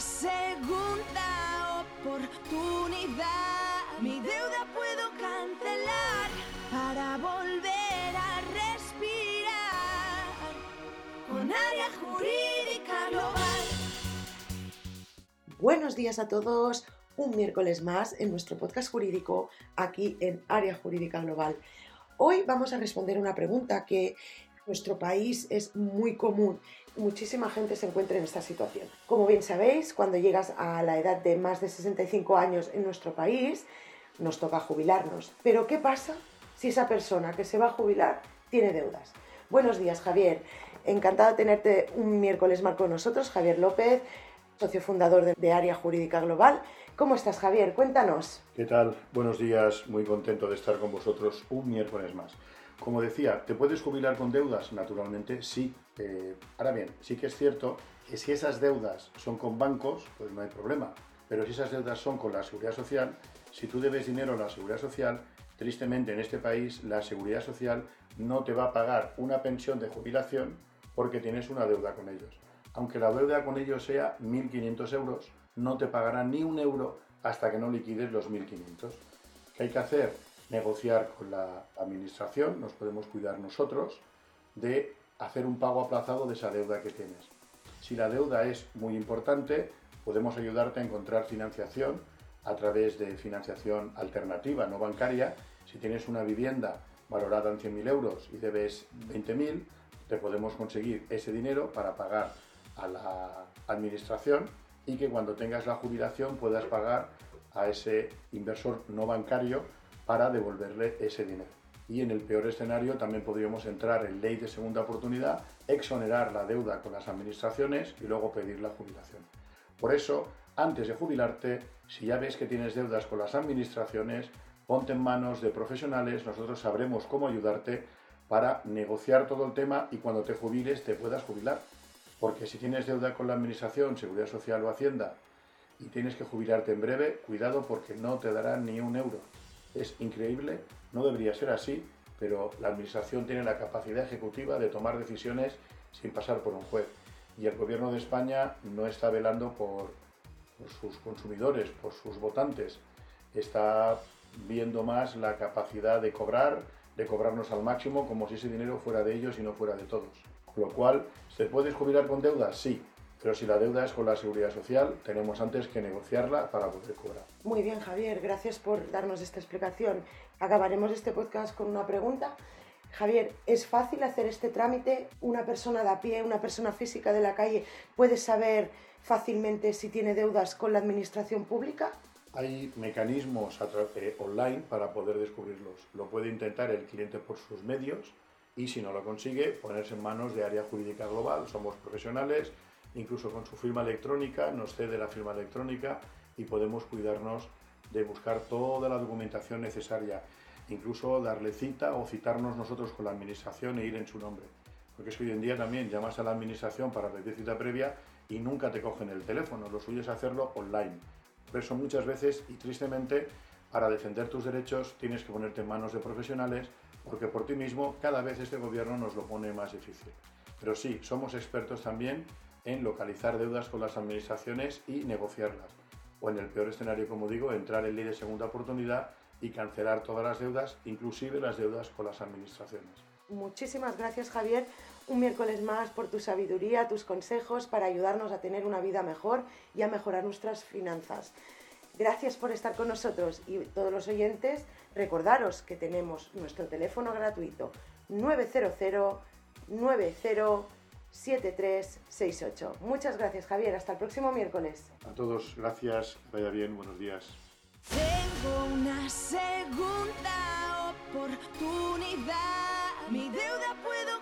segunda oportunidad. Mi deuda puedo cancelar para volver a respirar con área jurídica global. Buenos días a todos, un miércoles más en nuestro podcast jurídico aquí en Área Jurídica Global. Hoy vamos a responder una pregunta que nuestro país es muy común. Muchísima gente se encuentra en esta situación. Como bien sabéis, cuando llegas a la edad de más de 65 años en nuestro país, nos toca jubilarnos. Pero ¿qué pasa si esa persona que se va a jubilar tiene deudas? Buenos días, Javier. Encantado de tenerte un miércoles más con nosotros, Javier López, socio fundador de, Área Jurídica Global. ¿Cómo estás, Javier? Cuéntanos. ¿Qué tal? Buenos días, muy contento de estar con vosotros un miércoles más. Como decía, ¿te puedes jubilar con deudas? Naturalmente sí. Eh, ahora bien, sí que es cierto que si esas deudas son con bancos, pues no hay problema. Pero si esas deudas son con la seguridad social, si tú debes dinero a la seguridad social, tristemente en este país la seguridad social no te va a pagar una pensión de jubilación porque tienes una deuda con ellos. Aunque la deuda con ellos sea 1.500 euros, no te pagarán ni un euro hasta que no liquides los 1.500. ¿Qué hay que hacer? Negociar con la administración, nos podemos cuidar nosotros de hacer un pago aplazado de esa deuda que tienes. Si la deuda es muy importante, podemos ayudarte a encontrar financiación a través de financiación alternativa, no bancaria. Si tienes una vivienda valorada en 100.000 euros y debes 20.000, te podemos conseguir ese dinero para pagar a la administración y que cuando tengas la jubilación puedas pagar a ese inversor no bancario para devolverle ese dinero. Y en el peor escenario también podríamos entrar en ley de segunda oportunidad, exonerar la deuda con las administraciones y luego pedir la jubilación. Por eso, antes de jubilarte, si ya ves que tienes deudas con las administraciones, ponte en manos de profesionales, nosotros sabremos cómo ayudarte para negociar todo el tema y cuando te jubiles te puedas jubilar. Porque si tienes deuda con la Administración, Seguridad Social o Hacienda y tienes que jubilarte en breve, cuidado porque no te darán ni un euro. Es increíble, no debería ser así, pero la Administración tiene la capacidad ejecutiva de tomar decisiones sin pasar por un juez. Y el Gobierno de España no está velando por, sus consumidores, por sus votantes. Está viendo más la capacidad de cobrar, de cobrarnos al máximo, como si ese dinero fuera de ellos y no fuera de todos. Con lo cual, ¿se puede jubilar con deuda? Sí, pero si la deuda es con la seguridad social, tenemos antes que negociarla para poder cobrar. Muy bien, Javier, gracias por darnos esta explicación. Acabaremos este podcast con una pregunta. Javier, ¿es fácil hacer este trámite? ¿Una persona de a pie, una persona física de la calle puede saber fácilmente si tiene deudas con la administración pública? Hay mecanismos eh, online para poder descubrirlos. Lo puede intentar el cliente por sus medios y si no lo consigue, ponerse en manos de área jurídica global. Somos profesionales, incluso con su firma electrónica, nos cede la firma electrónica y podemos cuidarnos de buscar toda la documentación necesaria, incluso darle cita o citarnos nosotros con la administración e ir en su nombre. Porque es que hoy en día también llamas a la administración para pedir cita previa y nunca te cogen el teléfono, lo suyo es hacerlo online. Por eso muchas veces y tristemente para defender tus derechos tienes que ponerte en manos de profesionales porque por ti mismo cada vez este gobierno nos lo pone más difícil. Pero sí, somos expertos también en localizar deudas con las administraciones y negociarlas. O en el peor escenario, como digo, entrar en ley de segunda oportunidad y cancelar todas las deudas, inclusive las deudas con las administraciones. Muchísimas gracias Javier, un miércoles más por tu sabiduría, tus consejos para ayudarnos a tener una vida mejor y a mejorar nuestras finanzas. Gracias por estar con nosotros y todos los oyentes, recordaros que tenemos nuestro teléfono gratuito 900 907368. Muchas gracias Javier, hasta el próximo miércoles. A todos, gracias, vaya bien, buenos días. Tengo una segunda oportunidad. Mi deuda puede